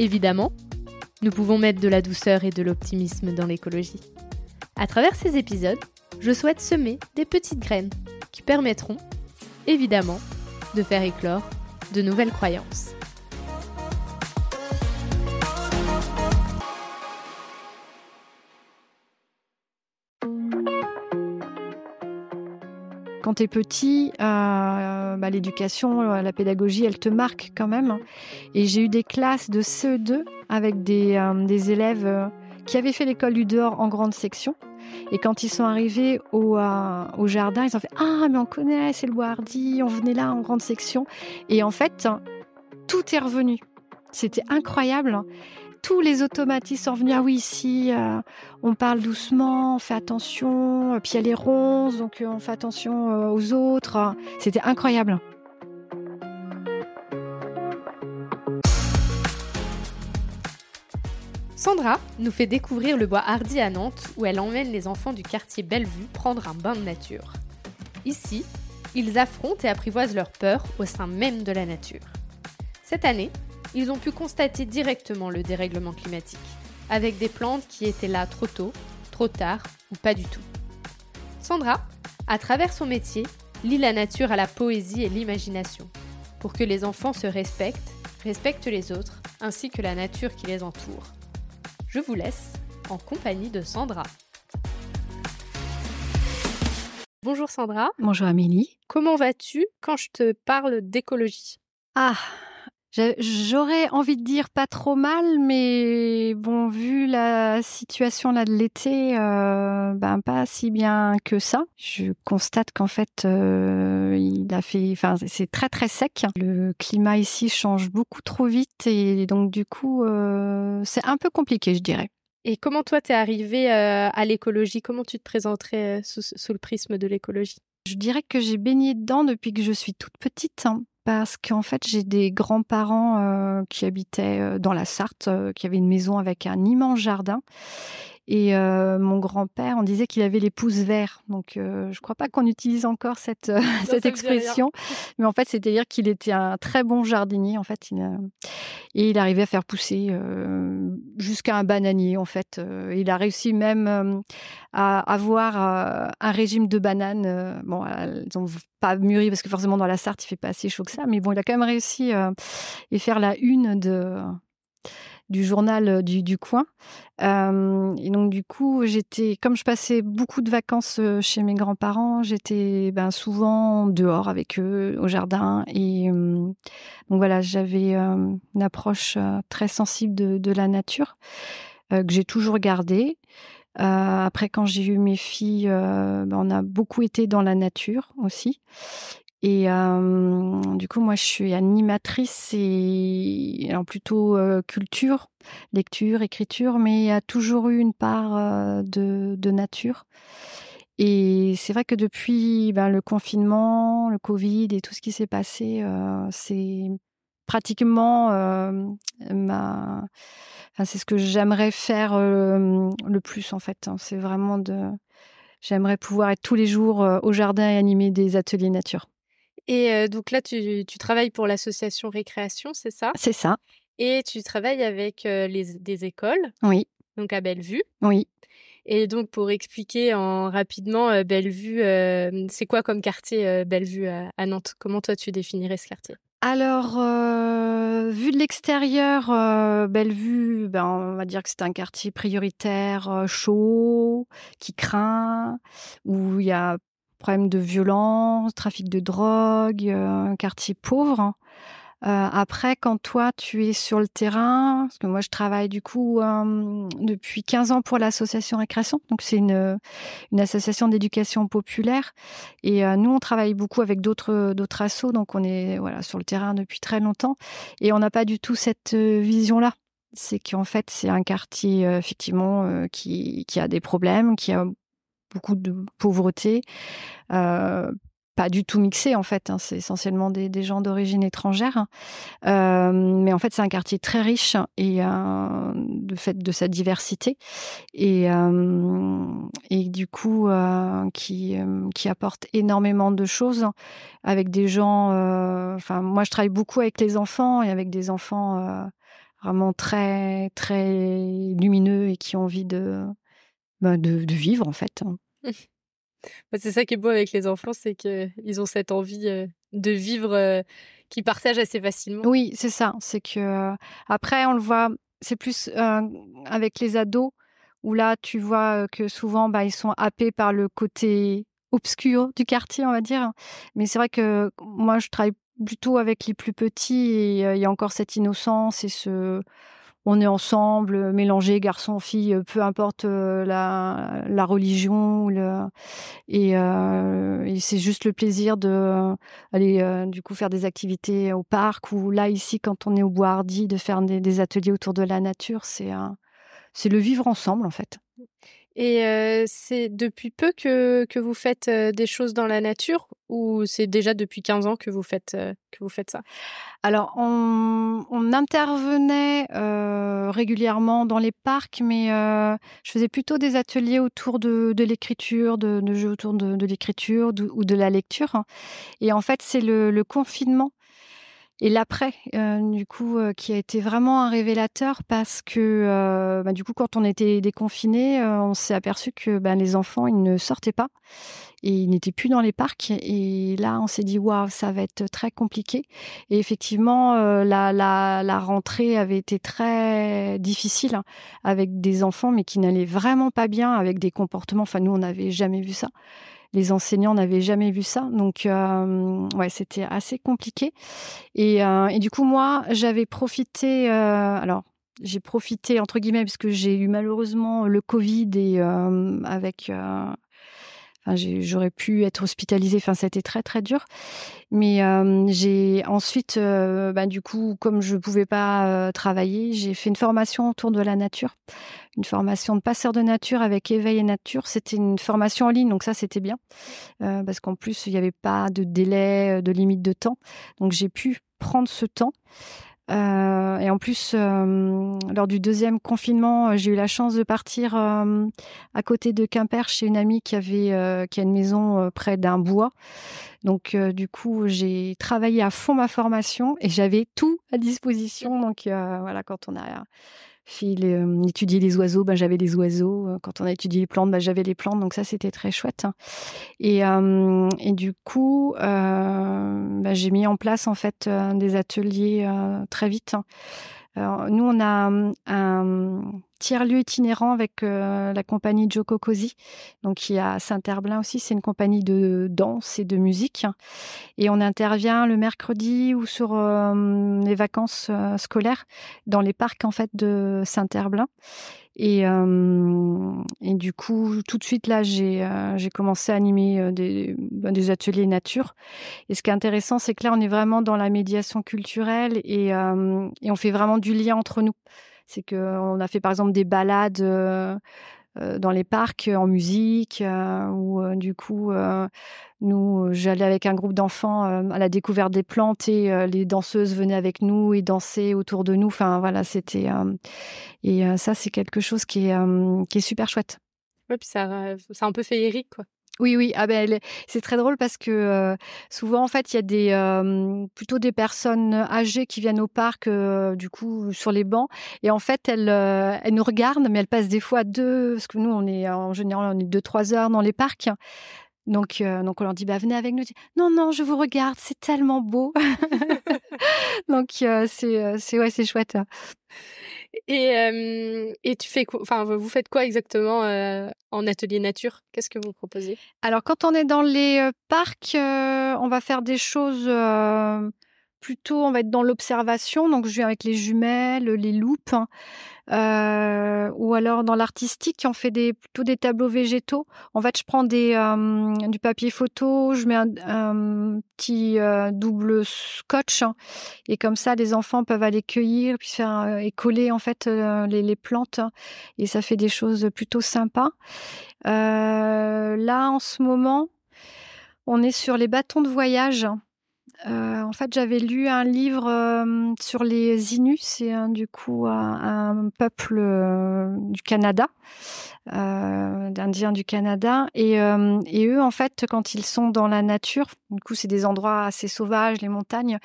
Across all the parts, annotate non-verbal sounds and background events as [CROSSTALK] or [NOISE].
Évidemment, nous pouvons mettre de la douceur et de l'optimisme dans l'écologie. À travers ces épisodes, je souhaite semer des petites graines qui permettront, évidemment, de faire éclore de nouvelles croyances. Quand tu es petit, euh, bah, l'éducation, euh, la pédagogie, elle te marque quand même. Et j'ai eu des classes de CE2 avec des, euh, des élèves qui avaient fait l'école du dehors en grande section. Et quand ils sont arrivés au, au jardin, ils ont fait Ah, mais on connaît, c'est le hardy, on venait là en grande section. Et en fait, tout est revenu. C'était incroyable tous les automatismes sont revenus. Ah oui, ici, euh, on parle doucement, on fait attention. Puis il y a les ronces, donc euh, on fait attention euh, aux autres. C'était incroyable. Sandra nous fait découvrir le bois hardy à Nantes où elle emmène les enfants du quartier Bellevue prendre un bain de nature. Ici, ils affrontent et apprivoisent leur peur au sein même de la nature. Cette année, ils ont pu constater directement le dérèglement climatique, avec des plantes qui étaient là trop tôt, trop tard ou pas du tout. Sandra, à travers son métier, lie la nature à la poésie et l'imagination, pour que les enfants se respectent, respectent les autres, ainsi que la nature qui les entoure. Je vous laisse en compagnie de Sandra. Bonjour Sandra. Bonjour Amélie. Comment vas-tu quand je te parle d'écologie? Ah, J'aurais envie de dire pas trop mal, mais bon, vu la situation là de l'été, euh, ben pas si bien que ça. Je constate qu'en fait, euh, il a fait, enfin, c'est très très sec. Le climat ici change beaucoup trop vite et donc du coup, euh, c'est un peu compliqué, je dirais. Et comment toi t'es arrivée à l'écologie? Comment tu te présenterais sous, sous le prisme de l'écologie? Je dirais que j'ai baigné dedans depuis que je suis toute petite. Parce qu'en fait, j'ai des grands-parents euh, qui habitaient euh, dans la Sarthe, euh, qui avaient une maison avec un immense jardin. Et mon grand-père, on disait qu'il avait les pouces verts. Donc, je ne crois pas qu'on utilise encore cette, [LAUGHS] cette expression. [LAUGHS] Mais en fait, c'est-à-dire qu'il était un très bon jardinier. En fait, et il arrivait à faire pousser jusqu'à un bananier. En fait, il a réussi même à avoir un régime de bananes. bon, elles n'ont pas mûri parce que forcément dans la Sarthe, il fait pas assez chaud que ça. Mais bon, il a quand même réussi à faire la une de du journal euh, du, coin. Et donc du coup, j'étais, comme je passais beaucoup de vacances chez mes grands-parents, j'étais ben, souvent dehors avec eux au jardin. Et donc voilà, j'avais une approche très sensible de, la nature que j'ai toujours gardée. après, quand j'ai eu mes filles, ben, on a beaucoup été dans la nature aussi. Et euh, du coup, moi, je suis animatrice et plutôt euh, culture, lecture, écriture, mais il y a toujours eu une part euh, de, de, nature. Et c'est vrai que depuis ben, le confinement, le Covid et tout ce qui s'est passé, c'est pratiquement ma. Enfin, c'est ce que j'aimerais faire le plus en fait. Hein. C'est vraiment de. J'aimerais pouvoir être tous les jours au jardin et animer des ateliers nature. Et donc là, tu, travailles pour l'association Récréation, c'est ça? C'est ça. Et tu travailles avec les, des écoles? Oui. Donc à Bellevue? Oui. Et donc pour expliquer en rapidement, Bellevue, c'est quoi comme quartier Bellevue à, Nantes? Comment toi tu définirais ce quartier? Alors, vu de l'extérieur, Bellevue, ben, on va dire que c'est un quartier prioritaire, chaud, qui craint, où il y a problème de violence, trafic de drogue, euh, un quartier pauvre. après, quand toi, tu es sur le terrain, parce que moi, je travaille du coup depuis 15 ans pour l'association Récréation, donc c'est une, une association d'éducation populaire. Et nous, on travaille beaucoup avec d'autres d'autres assos, donc on est voilà sur le terrain depuis très longtemps, et on n'a pas du tout cette vision-là c'est qu'en fait, c'est un quartier effectivement qui, qui, a des problèmes, qui a beaucoup de pauvreté, euh, pas du tout mixé en fait. Hein, c'est essentiellement des, gens d'origine étrangère, hein. euh, mais en fait c'est un quartier très riche et euh, de fait de sa diversité et euh, et du coup euh, qui qui apporte énormément de choses avec des gens. Enfin moi je travaille beaucoup avec les enfants et avec des enfants vraiment très très lumineux et qui ont envie de bah, de, de, vivre en fait. Hein. Bah, c'est ça qui est beau avec les enfants, c'est qu'ils ont cette envie euh, de vivre euh, qu'ils partagent assez facilement. Oui, c'est ça. C'est que euh, après, on le voit, c'est plus avec les ados où là, tu vois que souvent, bah, ils sont happés par le côté obscur du quartier, on va dire. Mais c'est vrai que moi, je travaille plutôt avec les plus petits et il y a encore cette innocence et ce on est ensemble, euh, mélangés, garçons, filles, euh, peu importe euh, la, religion. et, c'est juste le plaisir de aller du coup faire des activités au parc ou là ici quand on est au bois de faire des, ateliers autour de la nature. C'est c'est le vivre ensemble en fait. Et c'est depuis peu que, que vous faites des choses dans la nature ou c'est déjà depuis 15 ans que vous faites, que vous faites ça? Alors, on, intervenait régulièrement dans les parcs, mais je faisais plutôt des ateliers autour de, l'écriture, de, jeux autour de, l'écriture ou de la lecture. Et en fait, c'est le confinement et l'après, euh, du coup, euh, qui a été vraiment un révélateur parce que, euh, bah, du coup, quand on était déconfinés, on s'est aperçu que ben, les enfants, ils ne sortaient pas et ils n'étaient plus dans les parcs. Et là, on s'est dit, waouh, ça va être très compliqué. Et effectivement, la, la, la, rentrée avait été très difficile hein, avec des enfants, mais qui n'allaient vraiment pas bien, avec des comportements. Enfin, nous, on n'avait jamais vu ça les enseignants n'avaient jamais vu ça. Donc, euh, ouais, c'était assez compliqué. Et, euh, et, du coup, moi, j'avais profité. Euh, alors, j'ai profité entre guillemets parce que j'ai eu malheureusement le Covid et avec j'aurais pu être hospitalisée. Enfin, ça a été très très dur. Mais euh, j'ai ensuite, euh, bah, du coup, comme je pouvais pas euh, travailler, j'ai fait une formation autour de la nature, une formation de passeur de nature avec éveil et nature. C'était une formation en ligne, donc ça c'était bien parce qu'en plus il n'y avait pas de délai, de limite de temps. Donc j'ai pu prendre ce temps. Euh, et en plus, euh, lors du deuxième confinement, euh, j'ai eu la chance de partir à côté de Quimper chez une amie qui avait qui a une maison près d'un bois. Donc du coup, j'ai travaillé à fond ma formation et j'avais tout à disposition. Donc voilà, quand on a euh, étudier les oiseaux, ben, j'avais les oiseaux. Euh, quand on a étudié les plantes, ben, j'avais les plantes. Donc ça, c'était très chouette. Hein. Et, euh, et du coup, ben, j'ai mis en place en fait des ateliers très vite. Hein. Nous, on a un tiers-lieu itinérant avec la compagnie Joko Cozy, donc qui à Saint-Herblain aussi. C'est une compagnie de danse et de musique. Et on intervient le mercredi ou sur les vacances scolaires dans les parcs en fait de Saint-Herblain. Et, du coup, tout de suite, là, j'ai commencé à animer des, ben, des, ateliers nature. Et ce qui est intéressant, c'est que là, on est vraiment dans la médiation culturelle et on fait vraiment du lien entre nous. C'est qu'on a fait, par exemple, des balades dans les parcs en musique, où du coup, nous, j'allais avec un groupe d'enfants à la découverte des plantes et les danseuses venaient avec nous et dansaient autour de nous. Enfin, voilà, c'était. et ça, c'est quelque chose qui est, qui est super chouette. Oui, puis ça, c'est un peu féerique, quoi. Oui, oui. Ah ben, c'est très drôle parce que souvent, en fait, il y a des plutôt des personnes âgées qui viennent au parc, du coup, sur les bancs, et en fait, elles, elles nous regardent, mais elles passent des fois deux, parce que nous, on est en général, on est deux trois heures dans les parcs. Donc, donc on leur dit bah venez avec nous. Non non, je vous regarde, c'est tellement beau. [LAUGHS] [LAUGHS] donc c'est c'est ouais c'est chouette. Et, et tu fais Enfin, vous faites quoi exactement en atelier nature? Qu'est-ce que vous proposez? Alors, quand on est dans les parcs, on va faire des choses plutôt, on va être dans l'observation. Donc, je viens avec les jumelles, les loupes, hein. euh, ou alors dans l'artistique, on fait des, plutôt des tableaux végétaux. En fait, je prends euh, du papier photo, je mets un, petit euh, double scotch, hein. et comme ça, les enfants peuvent aller cueillir, puis faire et coller en fait les, les, plantes, hein. et ça fait des choses plutôt sympas. là, en ce moment, on est sur les bâtons de voyage. Euh, en fait, j'avais lu un livre euh, sur les Inuits, c'est du coup un, peuple euh, du Canada, d'Indiens du Canada, et, et, eux, en fait, quand ils sont dans la nature, du coup, c'est des endroits assez sauvages, les montagnes,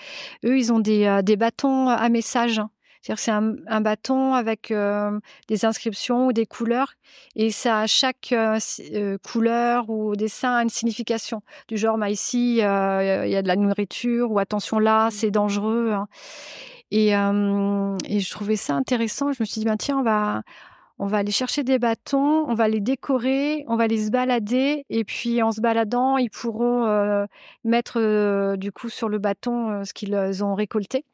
eux, ils ont des, des bâtons à message. C'est-à-dire c'est un, bâton avec euh, des inscriptions ou des couleurs et ça a chaque euh, euh, couleur ou dessin a une signification du genre bah, ici il y a de la nourriture ou attention là mmh. c'est dangereux hein. et, et, je trouvais ça intéressant. Je me suis dit ben tiens on va on va aller chercher des bâtons, on va les décorer, on va les se balader et puis en se baladant ils pourront mettre du coup sur le bâton ce qu'ils ont récolté.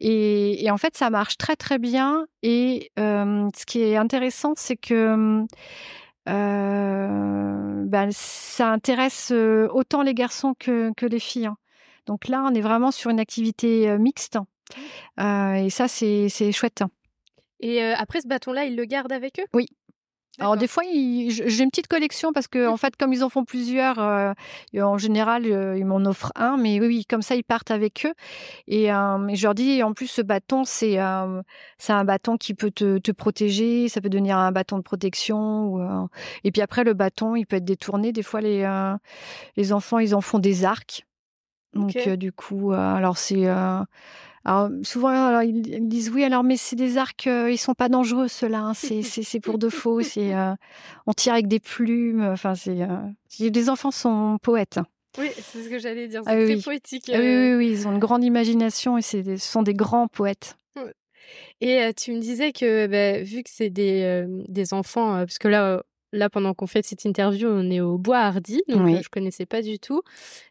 Et, en fait, ça marche très très bien. Et ce qui est intéressant, c'est que ben, ça intéresse autant les garçons que, que les filles. Hein. Donc là, on est vraiment sur une activité mixte. et ça, c'est chouette. Et après ce bâton-là, ils le gardent avec eux? Oui. Alors des fois, j'ai une petite collection parce que en fait, comme ils en font plusieurs, euh, en général, euh, ils m'en offrent un. Mais oui, comme ça, ils partent avec eux. Et, euh, je leur dis, en plus, ce bâton, c'est c'est un bâton qui peut te, te, protéger. Ça peut devenir un bâton de protection. Ou, et puis après, le bâton, il peut être détourné. Des fois, les les enfants, ils en font des arcs. Donc du coup, alors c'est alors, souvent, ils disent oui, alors, mais c'est des arcs, euh, ils sont pas dangereux, ceux-là. Hein, c'est [LAUGHS] pour de faux. C'est, euh, on tire avec des plumes. Enfin, c'est. Euh, les enfants sont poètes. Hein. Oui, c'est ce que j'allais dire. Ah c'est très poétique. Ah oui, oui, oui, ils ont une grande imagination et ce sont des grands poètes. Et tu me disais que bah, vu que c'est des, des enfants, parce que là, là pendant qu'on fait cette interview, on est au Bois Hardy, donc je connaissais pas du tout.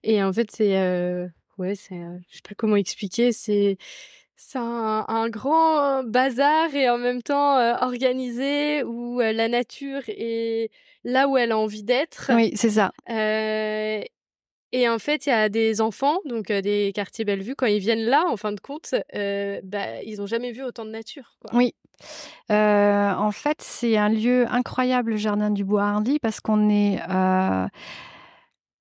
Et en fait, c'est ouais, c'est, je sais pas comment expliquer, c'est c'est un, grand bazar et en même temps organisé où la nature est là où elle a envie d'être. Oui, c'est ça. et en fait, il y a des enfants, donc des quartiers Bellevue, quand ils viennent là, en fin de compte, bah, ils n'ont jamais vu autant de nature. Quoi. Oui. en fait, c'est un lieu incroyable, le jardin du Bois Hardy, parce qu'on est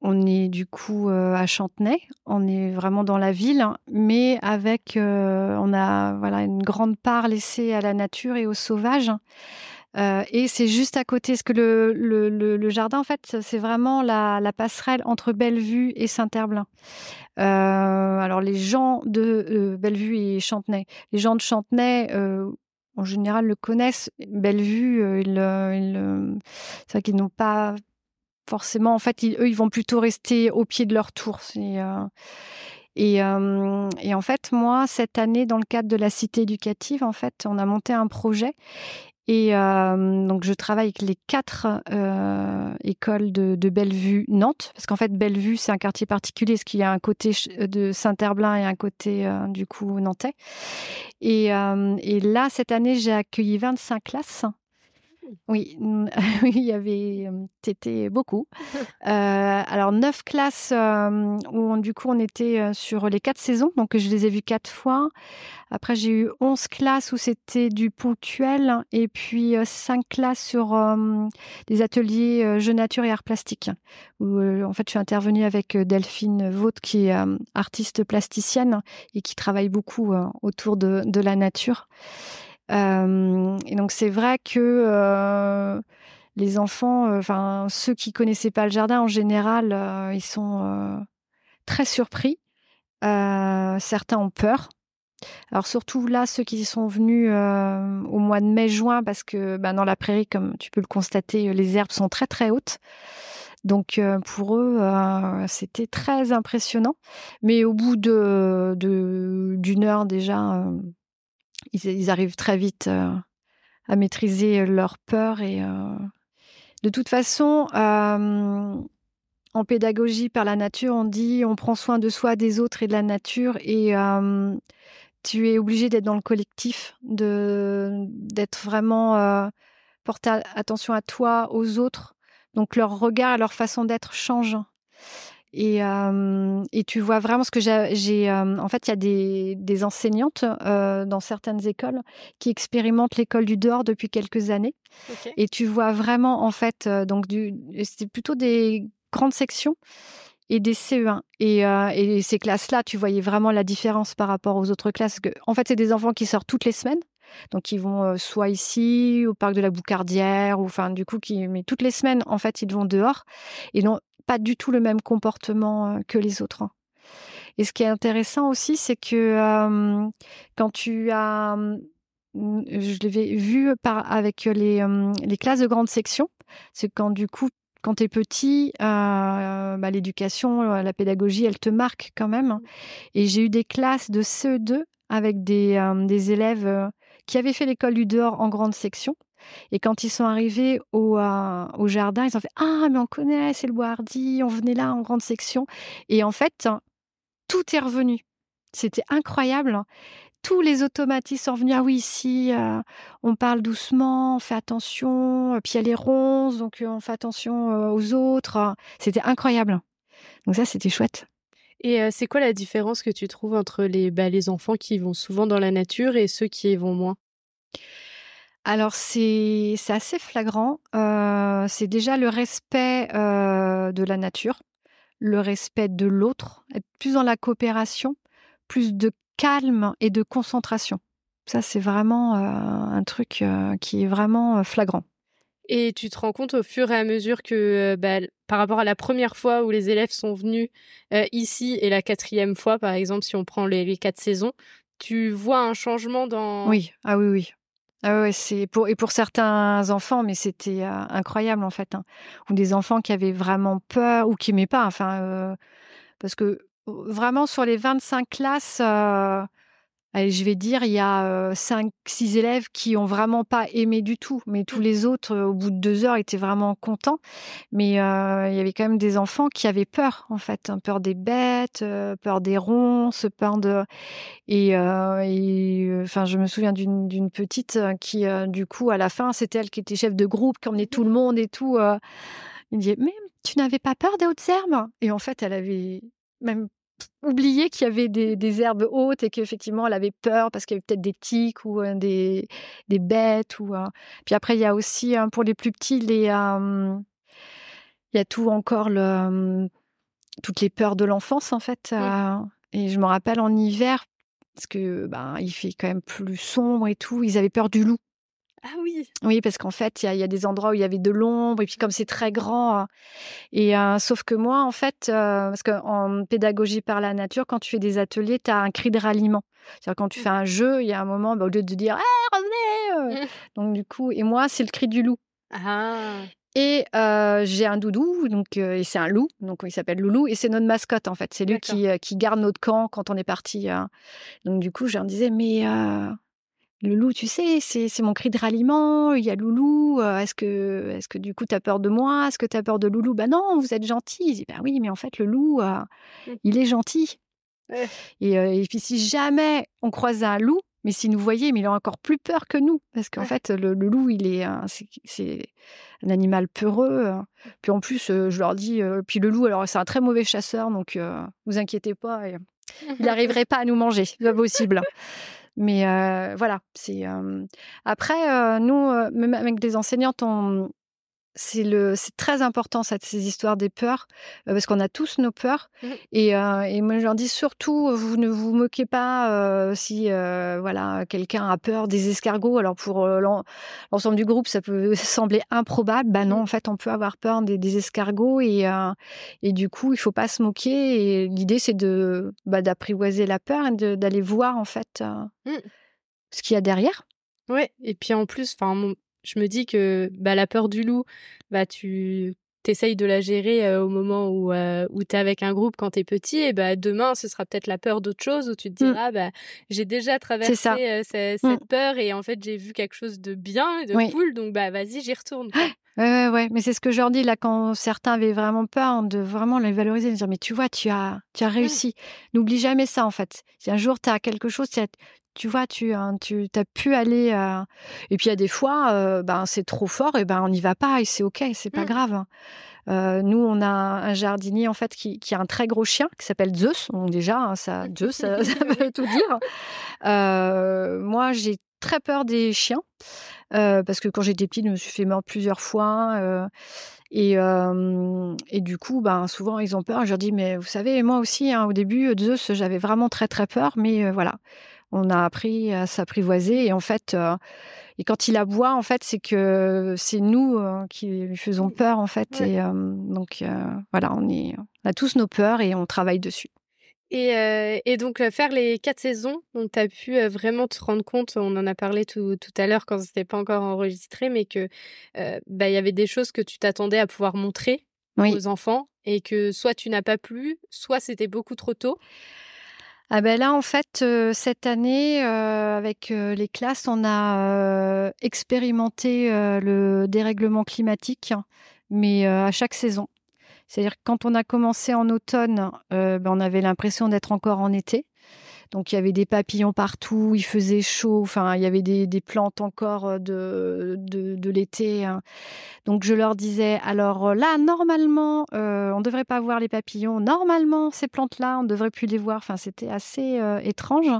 on est du coup euh, à Chantenay, on est vraiment dans la ville, mais avec, euh, on a voilà une grande part laissée à la nature et au sauvage. Euh, et c'est juste à côté, parce que le, jardin, en fait, c'est vraiment la, passerelle entre Bellevue et Saint-Herblain. alors, les gens de Bellevue et Chantenay, les gens de Chantenay, en général, le connaissent. Bellevue, ils, c'est vrai qu'ils n'ont pas forcément, en fait, eux, ils vont plutôt rester au pied de leur tour. Euh, euh, et, en fait, moi, cette année, dans le cadre de la cité éducative, en fait, on a monté un projet. Et euh, donc, je travaille avec les quatre écoles de, Bellevue, Nantes, parce qu'en fait, Bellevue, c'est un quartier particulier, parce qu'il y a un côté de Saint-Herblain et un côté, du coup, nantais. Et, et là, cette année, j'ai accueilli 25 classes oui, [LAUGHS] oui, il y avait c'était beaucoup. [LAUGHS] Euh, alors neuf classes où du coup on était sur les quatre saisons, donc je les ai vues quatre fois. Après j'ai eu onze classes où c'était du ponctuel et puis cinq classes sur des ateliers jeux nature et arts plastiques. Où en fait je suis intervenue avec Delphine Vaude qui est artiste plasticienne et qui travaille beaucoup autour de, de la nature. Et donc c'est vrai que les enfants, enfin ceux qui connaissaient pas le jardin en général, ils sont très surpris. certains ont peur. Alors surtout là, ceux qui sont venus au mois de mai-juin, parce que ben, dans la prairie, comme tu peux le constater, les herbes sont très très hautes. Donc pour eux, c'était très impressionnant. Mais au bout de d'une heure déjà, ils, arrivent très vite euh, à maîtriser leur peur et euh, de toute façon, euh, en pédagogie par la nature, on dit on prend soin de soi, des autres et de la nature. Et tu es obligé d'être dans le collectif, d'être vraiment euh, porter attention à toi, aux autres. Donc leur regard leur façon d'être changent. Et, euh, et, tu vois vraiment ce que j'ai. Euh, en fait, il y a des, des enseignantes dans certaines écoles qui expérimentent l'école du dehors depuis quelques années. Et tu vois vraiment, en fait, donc c'est plutôt des grandes sections et des CE1. Et, et ces classes-là, tu voyais vraiment la différence par rapport aux autres classes. Que, en fait, c'est des enfants qui sortent toutes les semaines. Donc, ils vont soit ici, au parc de la Boucardière, ou enfin, du coup, qui, mais toutes les semaines, en fait, ils vont dehors. Et n'ont pas du tout le même comportement que les autres. Hein. Et ce qui est intéressant aussi, c'est que quand tu as. Je l'avais vu avec les, classes de grande section, c'est quand du coup quand tu es petit, bah, l'éducation, la pédagogie, elle te marque quand même. Et j'ai eu des classes de CE2 avec des élèves qui avaient fait l'école du dehors en grande section. Et quand ils sont arrivés au, au jardin, ils ont fait Ah, mais on connaît, c'est le Boardi, on venait là en grande section. Et en fait, tout est revenu. C'était incroyable tous les automatismes sont venus. Ah oui, ici, euh, on parle doucement, on fait attention. Euh, puis il y a les ronces, donc euh, on fait attention aux autres. C'était incroyable. Donc ça, c'était chouette. Et c'est quoi la différence que tu trouves entre les, bah, les enfants qui vont souvent dans la nature et ceux qui y vont moins? Alors c'est assez flagrant. c'est déjà le respect de la nature, le respect de l'autre, être plus dans la coopération, plus de calme et de concentration. Ça, c'est vraiment euh, un truc euh, qui est vraiment euh, flagrant. Et tu te rends compte au fur et à mesure que bah, par rapport à la première fois où les élèves sont venus ici et la quatrième fois, par exemple, si on prend les, quatre saisons, tu vois un changement dans... Oui, ah oui, oui. Ah ouais, c'est pour et pour certains enfants, mais c'était incroyable en fait. Hein. Ou des enfants qui avaient vraiment peur ou qui n'aimaient pas. Enfin, parce que vraiment sur les 25 classes, euh, je vais dire, il y a 5, 6 élèves qui ont vraiment pas aimé du tout, mais tous les autres, au bout de deux heures, étaient vraiment contents. Mais il y avait quand même des enfants qui avaient peur, en fait, hein, peur des bêtes, peur des ronces, peur de et, enfin, je me souviens d'une petite qui, du coup, à la fin, c'était elle qui était chef de groupe, qui emmenait tout le monde et tout. il dit mais tu n'avais pas peur des hautes herbes? Et en fait, elle avait même oublié qu'il y avait des, herbes hautes et qu'effectivement elle avait peur parce qu'il y avait peut-être des tiques ou des, des bêtes. Ou, Puis après, il y a aussi hein, pour les plus petits, les, il y a tout encore le, toutes les peurs de l'enfance en fait. et je me rappelle en hiver, parce que ben, il fait quand même plus sombre et tout, ils avaient peur du loup. Ah oui. Oui, parce qu'en fait, il y, a des endroits où il y avait de l'ombre, et puis comme c'est très grand. Hein, et euh, sauf que moi, en fait, euh, parce qu'en pédagogie par la nature, quand tu fais des ateliers, tu as un cri de ralliement. C'est-à-dire quand tu fais un jeu, il y a un moment, bah, au lieu de dire hey, revenez euh!» [LAUGHS] Donc du coup, et moi, c'est le cri du loup. Ah. Et j'ai un doudou, donc et c'est un loup, donc il s'appelle Loulou, et c'est notre mascotte en fait. C'est lui qui, qui, garde notre camp quand on est parti. Hein. Donc du coup, je leur disais, mais le loup, tu sais, c'est mon cri de ralliement. Il y a Loulou. Euh, est-ce que, est que du coup, tu as peur de moi? Est-ce que tu as peur de Loulou? Ben non, vous êtes gentil. Il dit, ben oui, mais en fait, le loup, euh, mmh. il est gentil. Euh, et, puis, si jamais on croise un loup, mais s'il nous voyait, mais il a encore plus peur que nous. Parce qu'en fait, le, loup, il est, c'est un animal peureux. Puis en plus, je leur dis, puis le loup, alors c'est un très mauvais chasseur, donc vous inquiétez pas, il [LAUGHS] n'arriverait pas à nous manger, c'est pas possible. Mais voilà, c'est après nous, même avec des enseignantes, on, c'est le c'est très important cette, ces histoires des peurs euh, parce qu'on a tous nos peurs mmh et, euh, et, moi je leur dis surtout vous ne vous moquez pas euh, si voilà quelqu'un a peur des escargots alors pour l'ensemble du groupe ça peut [LAUGHS] sembler improbable bah non mmh. en fait on peut avoir peur des, escargots et et du coup il faut pas se moquer et l'idée c'est de bah, d'apprivoiser la peur et d'aller voir en fait mmh. ce qu'il y a derrière Ouais, et puis en plus, enfin, je me dis que bah, la peur du loup, bah, tu essayes de la gérer au moment où, où tu es avec un groupe quand tu es petit, et bah, demain, ce sera peut-être la peur d'autre chose, où tu te mmh. diras, bah, j'ai déjà traversé mmh. cette, peur, et en fait, j'ai vu quelque chose de bien, de cool, donc bah, vas-y, j'y retourne. [GASPS] Ouais, ouais, mais c'est ce que je leur dis là quand certains avaient vraiment peur hein, de vraiment les valoriser, de dire mais tu vois, tu as, tu as réussi. N'oublie jamais ça en fait. Si un jour tu as quelque chose, tu vois, tu, hein, tu as pu aller. Euh, et puis il y a des fois, euh, ben c'est trop fort, et ben on n'y va pas et c'est ok, c'est pas mmh. grave. Hein. Euh, nous, on a un jardinier en fait qui, a un très gros chien qui s'appelle Zeus. Donc déjà, ça, Zeus, ça, [LAUGHS] ça, veut tout dire. moi, j'ai très peur des chiens. Euh, parce que quand j'étais petite, je me suis fait mordre plusieurs fois. Euh, et, et, du coup, ben, souvent, ils ont peur. Je leur dis, mais vous savez, moi aussi, hein, au début, Zeus, j'avais vraiment très, très peur. Mais voilà, on a appris à s'apprivoiser. Et en fait, et quand il aboie, en fait, c'est que c'est nous qui lui faisons peur, en fait. Et donc, voilà, on, est, on a tous nos peurs et on travaille dessus. Et, et, donc, faire les quatre saisons, donc tu as pu vraiment te rendre compte, on en a parlé tout, tout à l'heure quand c'était pas encore enregistré, mais que bah, il y avait des choses que tu t'attendais à pouvoir montrer aux enfants et que soit tu n'as pas plu, soit c'était beaucoup trop tôt. Ah ben là, en fait, cette année, avec les classes, on a expérimenté le dérèglement climatique, mais à chaque saison. C'est-à-dire que quand on a commencé en automne, euh, ben, on avait l'impression d'être encore en été. Donc il y avait des papillons partout, il faisait chaud, enfin il y avait des, plantes encore euh, de, de, l'été. Hein. Donc je leur disais, alors là, normalement, euh, on ne devrait pas voir les papillons. Normalement, ces plantes-là, on ne devrait plus les voir. Enfin, c'était assez étrange.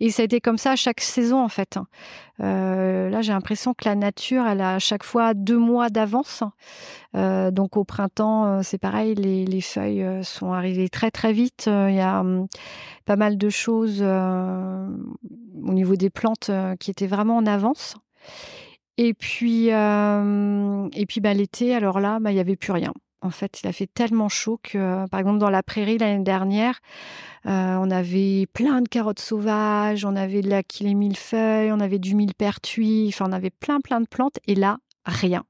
Et ça a été comme ça à chaque saison, en fait. Euh, là, j'ai l'impression que la nature, elle a à chaque fois deux mois d'avance. Euh, donc au printemps, euh, c'est pareil, les, feuilles sont arrivées très très vite. Il y a hum, pas mal de choses au niveau des plantes qui étaient vraiment en avance. Et puis, et puis bah, l'été, alors là, bah, il n'y avait plus rien. En fait, il a fait tellement chaud que, par exemple, dans la prairie l'année dernière, euh, on avait plein de carottes sauvages, on avait de la millefeuille, on avait du millepertuis, enfin, on avait plein, plein de plantes. Et là, rien.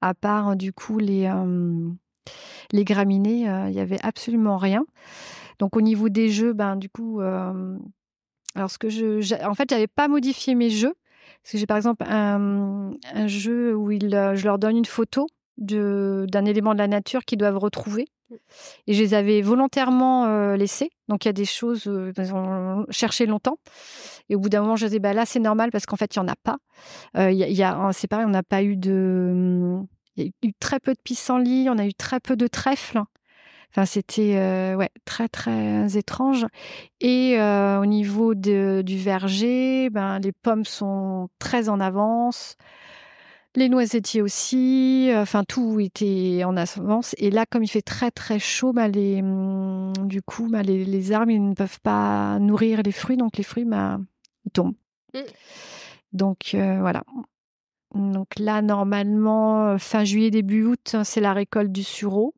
À part, du coup, les, euh, les graminées, euh, il n'y avait absolument rien. Donc, au niveau des jeux, ben, du coup, alors, ce que je. En fait, j'avais pas modifié mes jeux. Parce que j'ai par exemple un, un jeu où je leur donne une photo d'un élément de la nature qu'ils doivent retrouver. Mm. Et je les avais volontairement euh, laissés. Donc il y a des choses, euh, ils ont cherché longtemps. Et au bout d'un moment, je disais, bah, là, c'est normal parce qu'en fait, il n'y en a pas. Euh, y a, c'est pareil, on n'a pas eu de. Il y a eu très peu de pissenlits, on a eu très peu de trèfles. Enfin, c'était ouais, très, très étrange. Et au niveau de, du verger, ben, les pommes sont très en avance les noisettiers aussi, euh, enfin tout était en avance. Et là, comme il fait très très chaud, bah, les, hum, du coup, bah, les, arbres ils ne peuvent pas nourrir les fruits, donc les fruits bah, ils tombent. Mmh. Donc euh, voilà. Donc là, normalement, euh, fin juillet, début août, c'est la récolte du sureau.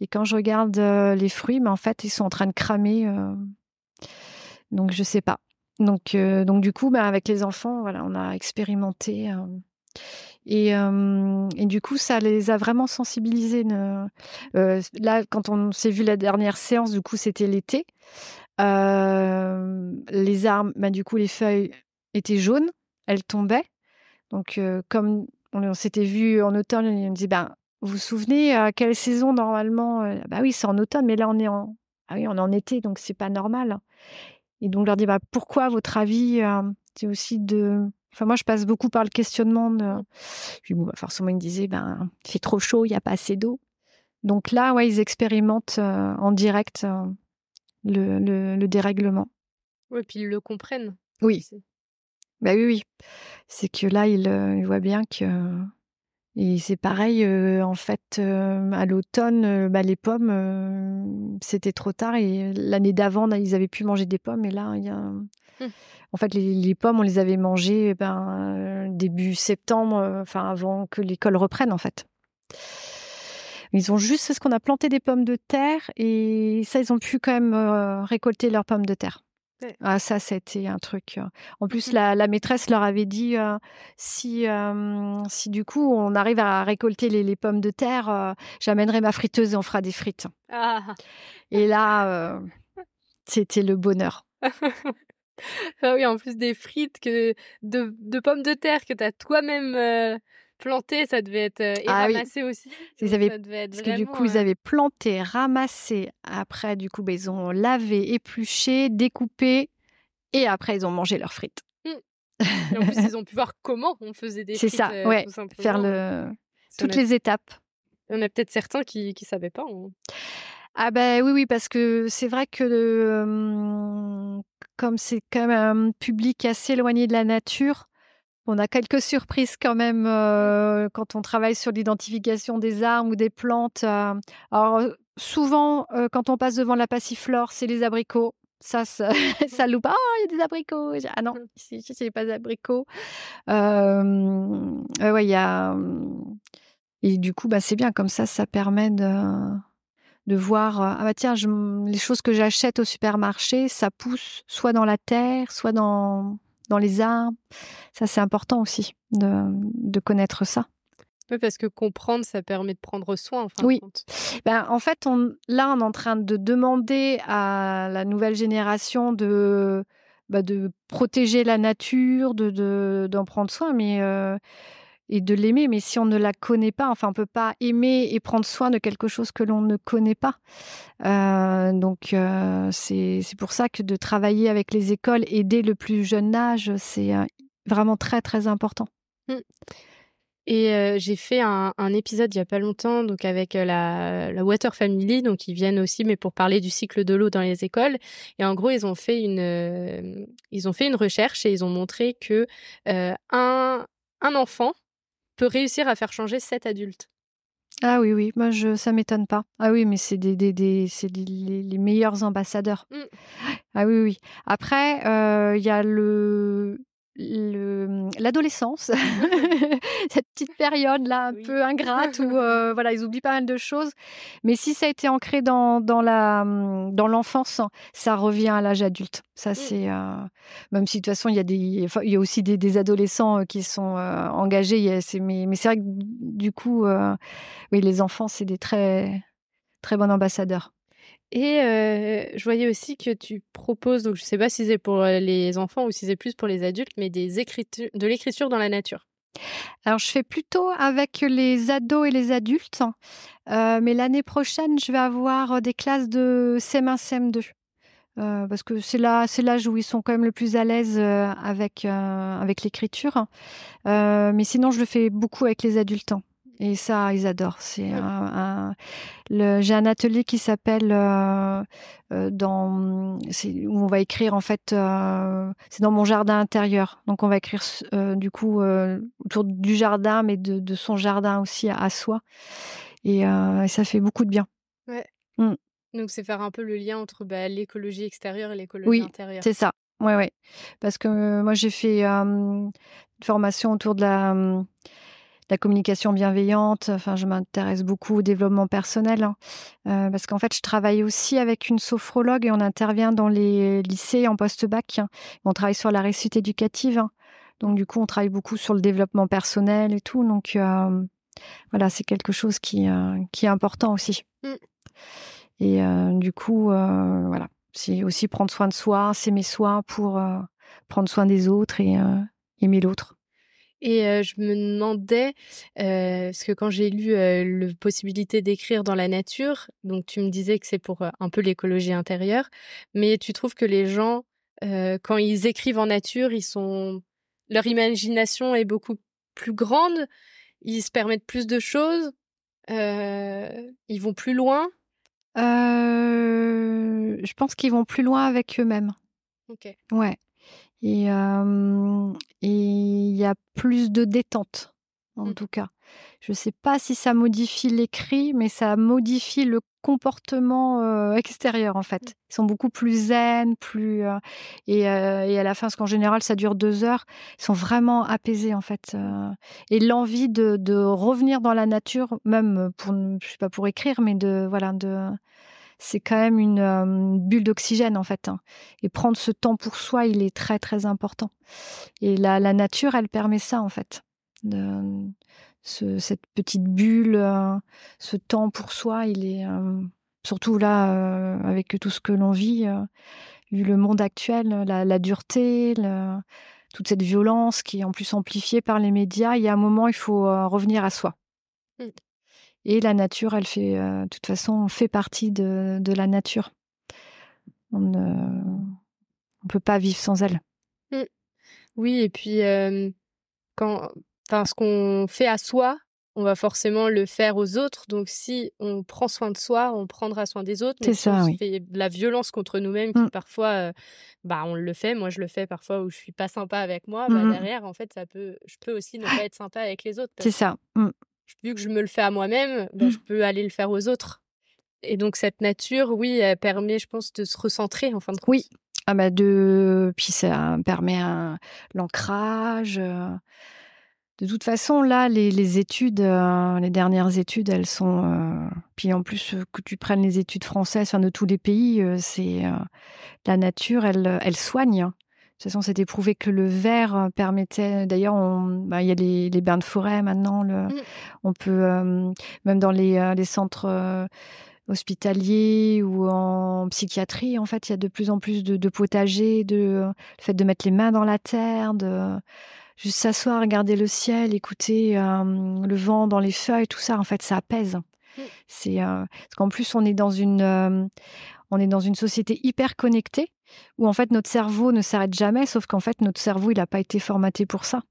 Et quand je regarde les fruits, mais en fait, ils sont en train de cramer. donc je sais pas. Donc, donc du coup, avec les enfants, voilà, on a expérimenté. Et, du coup, ça les a vraiment sensibilisés. Là, quand on s'est vu la dernière séance, du coup, c'était l'été. Les arbres, bah, du coup, les feuilles étaient jaunes, elles tombaient. Donc, comme on, s'était vu en automne, on me dit, ben, vous vous souvenez à quelle saison normalement Bah oui, c'est en automne, mais là, on est en, ah oui, on est en été, donc c'est pas normal. Et donc, on leur dit, bah, pourquoi, à votre avis, c'est aussi de Enfin, moi, je passe beaucoup par le questionnement. De... Puis, bon, bah, forcément, ils me disaient, ben, il fait trop chaud, il n'y a pas assez d'eau. Donc là, ouais, ils expérimentent euh, en direct euh, le, le, dérèglement. Oui, puis ils le comprennent. Oui. Bah oui, oui. C'est que là, ils, euh, ils, voient bien que. Et c'est pareil, en fait, à l'automne, bah, les pommes, c'était trop tard. Et l'année d'avant, ils avaient pu manger des pommes. Et là, il y a. Mmh. En fait, les, pommes, on les avait mangées eh ben, début septembre, euh, enfin avant que l'école reprenne, en fait. Ils ont juste ce qu'on a planté des pommes de terre et ça, ils ont pu quand même euh, récolter leurs pommes de terre. Ah, ça, c'était un truc. Euh. En plus, mmh la, maîtresse leur avait dit si, si du coup on arrive à récolter les, pommes de terre, j'amènerai ma friteuse et on fera des frites. Ah. Et là, c'était le bonheur. [LAUGHS] Ah oui, en plus des frites que de, pommes de terre que tu as toi-même euh, planté, ça devait être et ah ramassé aussi. Ils avaient, parce que du coup, ils avaient planté, ramassé. Après, du coup, bah, ils ont lavé, épluché, découpé, et après, ils ont mangé leurs frites. Mmh. en plus, [LAUGHS] ils ont pu voir comment on faisait des frites. C'est ça, ouais. Faire le... toutes les étapes. Il y en a peut-être certains qui ne savaient pas. Hein. Ah ben oui, oui, parce que c'est vrai que comme c'est quand même un public assez éloigné de la nature, on a quelques surprises quand même quand on travaille sur l'identification des arbres ou des plantes. alors souvent, quand on passe devant la passiflore, c'est les abricots. Ça, ça, [LAUGHS] ça loupe. Ah, il y a des abricots. Ah non, n'y a pas d'abricots. ouais, il y a. Et du coup, bah, c'est bien comme ça, ça permet de de voir ah bah tiens les choses que j'achète au supermarché ça pousse soit dans la terre soit dans dans les arbres ça c'est important aussi de, de connaître ça oui, parce que comprendre, ça permet de prendre soin. En oui. Ben, en fait, on, là, on est en train de demander à la nouvelle génération de, bah, de protéger la nature, de d'en prendre soin, mais et de l'aimer. Mais si on ne la connaît pas, enfin, on peut pas aimer et prendre soin de quelque chose que l'on ne connaît pas. Euh, donc, euh, c'est pour ça que de travailler avec les écoles et dès le plus jeune âge, c'est euh, vraiment très, très important. Mmh. Et j'ai fait un, épisode il y a pas longtemps, donc avec la, la, Water Family, donc ils viennent aussi, mais pour parler du cycle de l'eau dans les écoles. Et en gros, ils ont fait une, ils ont fait une recherche et ils ont montré que un, un enfant peut réussir à faire changer sept adultes. Ah oui, oui, moi je, ça m'étonne pas. Ah oui, mais c'est des, des, des c'est les, meilleurs ambassadeurs. Mmh. Ah oui, oui. Après, euh, il y a le, l'adolescence, [LAUGHS] cette petite période là un peu ingrate où [LAUGHS] euh, voilà ils oublient pas mal de choses. Mais si ça a été ancré dans, dans la dans l'enfance, ça revient à l'âge adulte. Ça mmh. c'est euh, même si de toute façon il y a des il y a aussi des, des adolescents euh, qui sont engagés. mais mais c'est vrai que du coup oui les enfants c'est des très très bons ambassadeurs. Et je voyais aussi que tu proposes, donc je ne sais pas si c'est pour les enfants ou si c'est plus pour les adultes, mais des écritures, de l'écriture dans la nature. Alors, je fais plutôt avec les ados et les adultes, mais l'année prochaine, je vais avoir des classes de CM1, CM2. parce que c'est là, c'est l'âge où ils sont quand même le plus à l'aise avec avec l'écriture. mais sinon, je le fais beaucoup avec les adultes. Et ça, ils adorent. C'est un, j'ai un atelier qui s'appelle euh, euh, dans où on va écrire en fait. Euh, c'est dans mon jardin intérieur. Donc on va écrire du coup autour du jardin, mais de, son jardin aussi à, soi. Et, ça fait beaucoup de bien. Ouais. Mmh. Donc c'est faire un peu le lien entre bah, l'écologie extérieure et l'écologie oui, intérieure. C'est ça. Ouais, ouais. Parce que moi j'ai fait une formation autour de la la communication bienveillante. Enfin, je m'intéresse beaucoup au développement personnel hein. euh, parce qu'en fait, je travaille aussi avec une sophrologue et on intervient dans les lycées en post-bac. Hein. On travaille sur la réussite éducative. Hein. Donc, du coup, on travaille beaucoup sur le développement personnel et tout. Donc, euh, voilà, c'est quelque chose qui, euh, qui est important aussi. Mmh. Et du coup, voilà, c'est aussi prendre soin de soi, s'aimer soi pour prendre soin des autres et aimer l'autre. Et je me demandais, parce que quand j'ai lu la possibilité d'écrire dans la nature, donc tu me disais que c'est pour un peu l'écologie intérieure, mais tu trouves que les gens, quand ils écrivent en nature, ils sont, leur imagination est beaucoup plus grande, ils se permettent plus de choses, ils vont plus loin? je pense qu'ils vont plus loin avec eux-mêmes. Ok. Ouais. Et il y a plus de détente, en mmh. tout cas. Je ne sais pas si ça modifie l'écrit, mais ça modifie le comportement extérieur, en fait. Mmh. Ils sont beaucoup plus zen, plus... et, à la fin, parce qu'en général, ça dure deux heures, ils sont vraiment apaisés, en fait. et l'envie de, de, revenir dans la nature, même pour, je sais pas pour écrire, mais de... Voilà, de c'est quand même une euh, bulle d'oxygène en fait. Hein. Et prendre ce temps pour soi, il est très très important. Et la, nature, elle permet ça en fait. cette petite bulle, euh, ce temps pour soi, il est euh, surtout là avec tout ce que l'on vit, vu le monde actuel, la, dureté, toute cette violence qui est en plus amplifiée par les médias, il y a un moment, il faut revenir à soi. Mmh. Et la nature, elle fait, de toute façon, on fait partie de, de la nature. On ne peut pas vivre sans elle. Mmh. Oui, et puis quand, ce qu'on fait à soi, on va forcément le faire aux autres. Donc, si on prend soin de soi, on prendra soin des autres. C'est ça, on fait de la violence contre nous-mêmes, qui mmh. parfois, bah, on le fait. Moi, je le fais parfois où je suis pas sympa avec moi. Bah, mmh derrière, en fait, ça peut, je peux aussi ne pas être sympa avec les autres. C'est ça. Vu que je me le fais à moi-même, bah, je peux aller le faire aux autres. Et donc, cette nature, oui, elle permet, je pense, de se recentrer en fin de compte. Oui, ah bah de puis ça permet un l'ancrage. Euh. De toute façon, là, les, études, euh, les dernières études, elles sont. Euh, puis en plus, que tu prennes les études françaises, enfin de tous les pays, c'est la nature, elle, elle soigne. De toute façon, c'était prouvé que le verre permettait. D'ailleurs, bah, il y a les, bains de forêt maintenant. Le, mmh. On peut même dans les, les centres hospitalier ou en psychiatrie, en fait, il y a de plus en plus de, potagers, de, le fait de mettre les mains dans la terre, de juste s'asseoir, regarder le ciel, écouter euh, le vent dans les feuilles, tout ça, en fait, ça apaise. Mmh. C'est euh, parce qu'en plus on est dans une euh, on est dans une société hyper connectée où en fait notre cerveau ne s'arrête jamais, sauf qu'en fait notre cerveau il n'a pas été formaté pour ça.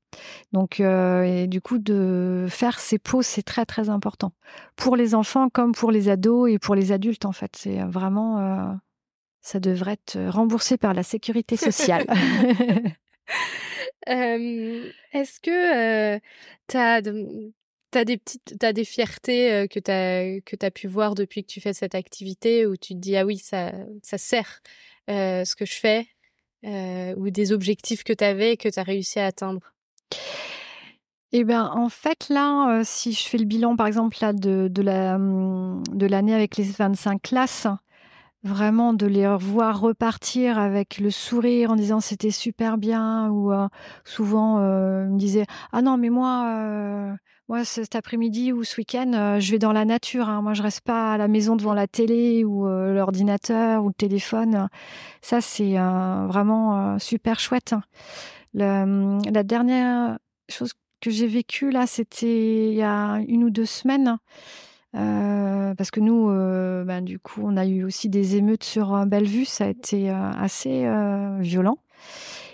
Donc euh, et du coup de faire ces pauses c'est très très important pour les enfants comme pour les ados et pour les adultes en fait c'est vraiment euh, ça devrait être remboursé par la sécurité sociale. [LAUGHS] [LAUGHS] Est-ce que tu as T'as des petites, t'as des fiertés que t'as que t'as pu voir depuis que tu fais cette activité où tu te dis ah oui ça ça sert ce que je fais ou des objectifs que t'avais et que t'as réussi à atteindre? Eh ben en fait là si je fais le bilan par exemple là de de la mmh, de l'année avec les 25 classes vraiment de les voir repartir avec le sourire en disant c'était super bien ou souvent euh, me disaient ah non mais moi moi, cet après-midi ou ce week-end, euh, je vais dans la nature. Hein. Moi, je reste pas à la maison devant la télé ou euh, l'ordinateur ou le téléphone. Ça, c'est euh, vraiment super chouette. Hein. Hum, la dernière chose que j'ai vécue là, c'était il y a une ou deux semaines. parce que nous, ben, du coup, on a eu aussi des émeutes sur Bellevue. Ça a été assez violent.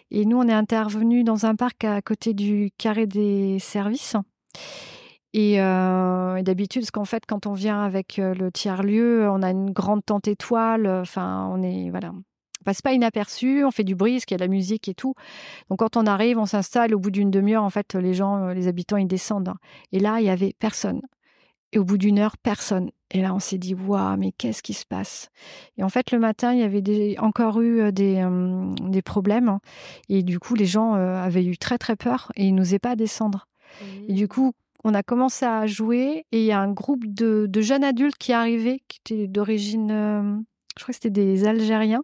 Et nous, on est intervenu dans un parc à côté du carré des services. Euh, et, d'habitude, parce qu'en fait, quand on vient avec euh, le tiers-lieu, on a une grande tente étoile. Enfin, on est. Voilà. On passe pas inaperçu, on fait du bruit, parce qu'il y a de la musique et tout. Donc, quand on arrive, on s'installe. Au bout d'une demi-heure, en fait, les gens, euh, les habitants, ils descendent. Hein. Et là, il y avait personne. Et au bout d'une heure, personne. Et là, on s'est dit, waouh, mais qu'est-ce qui se passe? Et en fait, le matin, il y avait encore eu des, des problèmes. Hein. Et du coup, les gens avaient eu très, très peur et ils n'osaient pas descendre. Et du coup, on a commencé à jouer et il y a un groupe de, jeunes adultes qui arrivaient, qui étaient d'origine, euh, je crois que c'était des Algériens.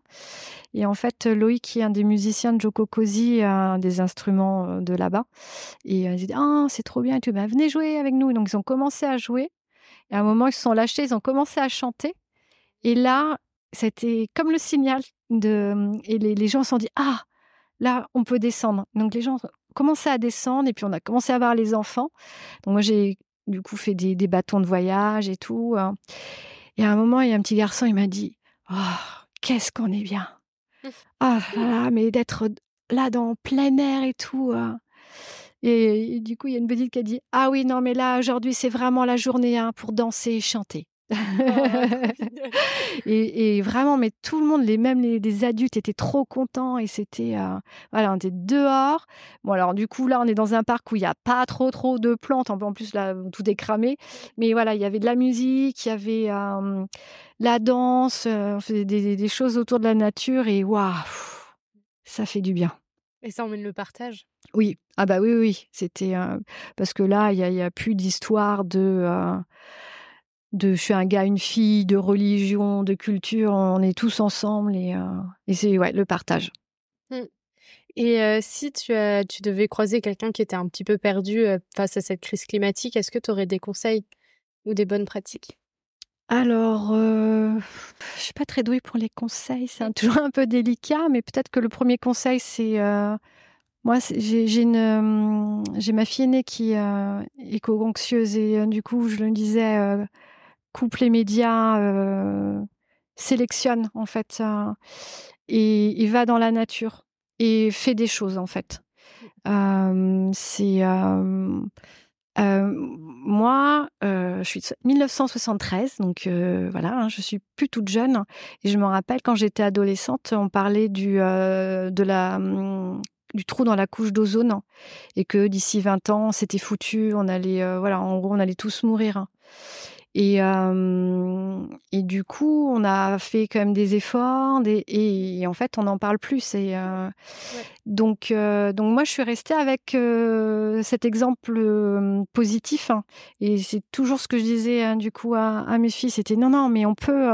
Et en fait, Loïc, qui est un des musiciens de Joko Kosi, un des instruments euh, de là-bas. Et ils dit Ah, c'est trop bien, et ben, venez jouer avec nous. Donc, ils ont commencé à jouer. Et à un moment, ils se sont lâchés, ils ont commencé à chanter. Et là, c'était comme le signal. De... Et les, les gens se sont dit Ah, là, on peut descendre. Donc, les gens commencé à descendre et puis on a commencé à voir les enfants. Donc moi j'ai du coup fait des, bâtons de voyage et tout. Hein. Et à un moment, il y a un petit garçon, il m'a dit Oh, qu'est-ce qu'on est bien Ah là [LAUGHS] mais d'être là dans plein air et tout. Hein. Et, du coup, il y a une petite qui a dit Ah oui, non, mais là, aujourd'hui, c'est vraiment la journée hein, pour danser et chanter. [LAUGHS] et, vraiment, mais tout le monde, les mêmes les, adultes étaient trop contents et c'était euh, voilà, on était dehors. Bon alors du coup là, on est dans un parc où il n'y a pas trop trop de plantes. En plus là, tout est cramé. Mais voilà, il y avait de la musique, il y avait euh, la danse, euh, on faisait des, choses autour de la nature et waouh, ça fait du bien. Et ça emmène le partage? Oui, ah bah oui oui, c'était parce que là, il n'y a, a, plus d'histoire de de je suis un gars, une fille, de religion, de culture, on est tous ensemble et, euh, c'est ouais, le partage. Mmh. Et euh, si tu, as, tu devais croiser quelqu'un qui était un petit peu perdu euh, face à cette crise climatique, est-ce que tu aurais des conseils ou des bonnes pratiques? Alors, je suis pas très douée pour les conseils, c'est [LAUGHS] toujours un peu délicat, mais peut-être que le premier conseil, c'est Moi, j'ai ma fille aînée qui est éco-anxieuse et du coup, je le disais, coupe les médias, sélectionne en fait et, et, va dans la nature et fait des choses en fait. c'est moi, je suis de 1973, donc voilà, hein, je suis plus toute jeune. Et je me rappelle quand j'étais adolescente, on parlait du de la mmh, du trou dans la couche d'ozone et que d'ici 20 ans, c'était foutu, on allait voilà, en gros, on allait tous mourir. Et, et du coup, on a fait quand même des efforts des, et, en fait, on n'en parle plus. Et, donc, donc, moi, je suis restée avec cet exemple positif. Hein. et c'est toujours ce que je disais hein, du coup à, mes filles c'était non, non, mais on peut.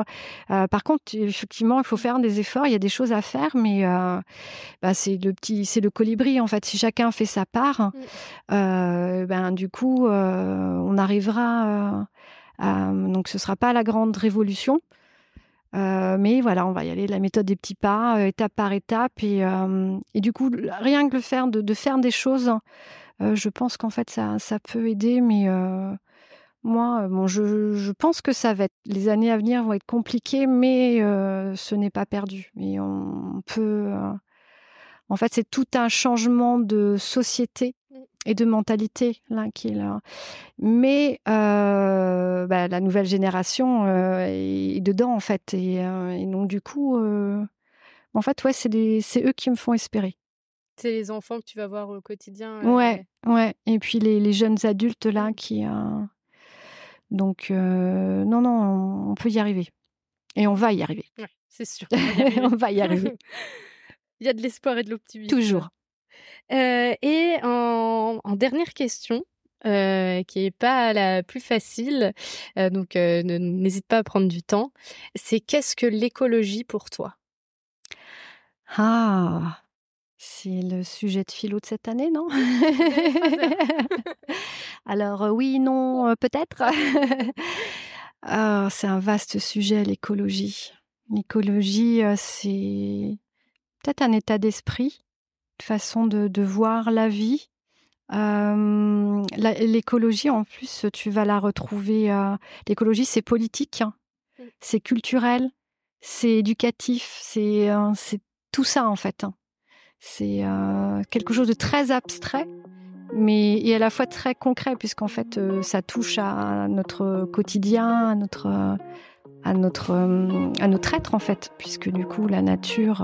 par contre, effectivement, il faut faire des efforts, il y a des choses à faire, mais bah, c'est le petit, c'est le colibri en fait. Si chacun fait sa part, mmh. ben, du coup, on arrivera donc ce ne sera pas la grande révolution. Euh, mais voilà, on va y aller la méthode des petits pas, euh, étape par étape. Et, du coup, rien que le faire, de, faire des choses, je pense qu'en fait, ça, peut aider. Mais moi, bon, je, je, pense que ça va être. Les années à venir vont être compliquées, mais ce n'est pas perdu. Et on peut. en fait, c'est tout un changement de société et de mentalité là qui est là. Mais euh, bah, la nouvelle génération euh, est dedans en fait et, euh, donc du coup, en fait ouais c'est c'est eux qui me font espérer. C'est les enfants que tu vas voir au quotidien. Ouais ouais et puis les, les jeunes adultes là qui donc non non on peut y arriver et on va y arriver. c'est sûr. on va y [LAUGHS] arriver. [LAUGHS] Il y a de l'espoir et de l'optimisme. Toujours. Euh, et en, dernière question, euh, qui est pas la plus facile, euh, donc n'hésite pas à prendre du temps, c'est qu'est-ce que l'écologie pour toi? Ah, c'est le sujet de philo de cette année, non? [LAUGHS] Alors oui, non, peut-être. [LAUGHS] Ah, c'est un vaste sujet, l'écologie. L'écologie, c'est peut-être un état d'esprit façon de, voir la vie. l'écologie, en plus, tu vas la retrouver. l'écologie, c'est politique, hein. c'est culturel, c'est éducatif, c'est tout ça en fait. Hein. C'est quelque chose de très abstrait, mais et à la fois très concret, puisqu'en fait, ça touche à notre quotidien, à notre à notre à notre être en fait, puisque du coup, la nature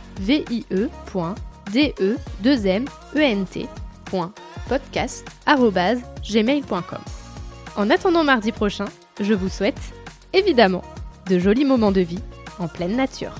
vie-e.de2ment.podcast.gmail.com. En attendant mardi prochain, je vous souhaite, évidemment, de jolis moments de vie en pleine nature.